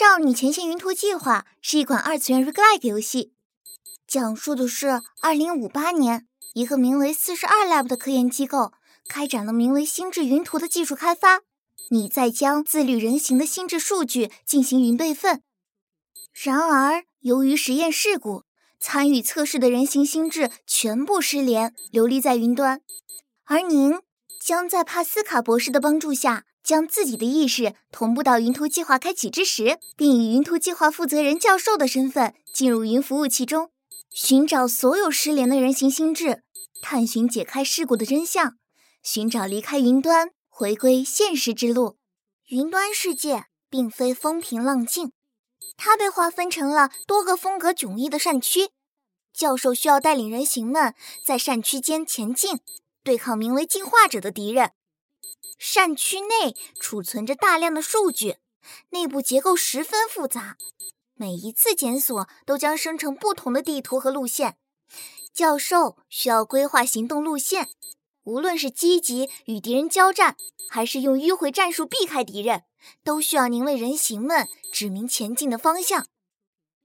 少女前线云图计划是一款二次元 roguelike 游戏，讲述的是2058年，一个名为四十二 Lab 的科研机构开展了名为心智云图的技术开发。你在将自律人形的心智数据进行云备份，然而由于实验事故，参与测试的人形心智全部失联，流离在云端。而您将在帕斯卡博士的帮助下。将自己的意识同步到云图计划开启之时，并以云图计划负责人教授的身份进入云服务器中，寻找所有失联的人形心智，探寻解开事故的真相，寻找离开云端回归现实之路。云端世界并非风平浪静，它被划分成了多个风格迥异的扇区。教授需要带领人形们在扇区间前进，对抗名为进化者的敌人。扇区内储存着大量的数据，内部结构十分复杂。每一次检索都将生成不同的地图和路线。教授需要规划行动路线，无论是积极与敌人交战，还是用迂回战术避开敌人，都需要您为人形们指明前进的方向。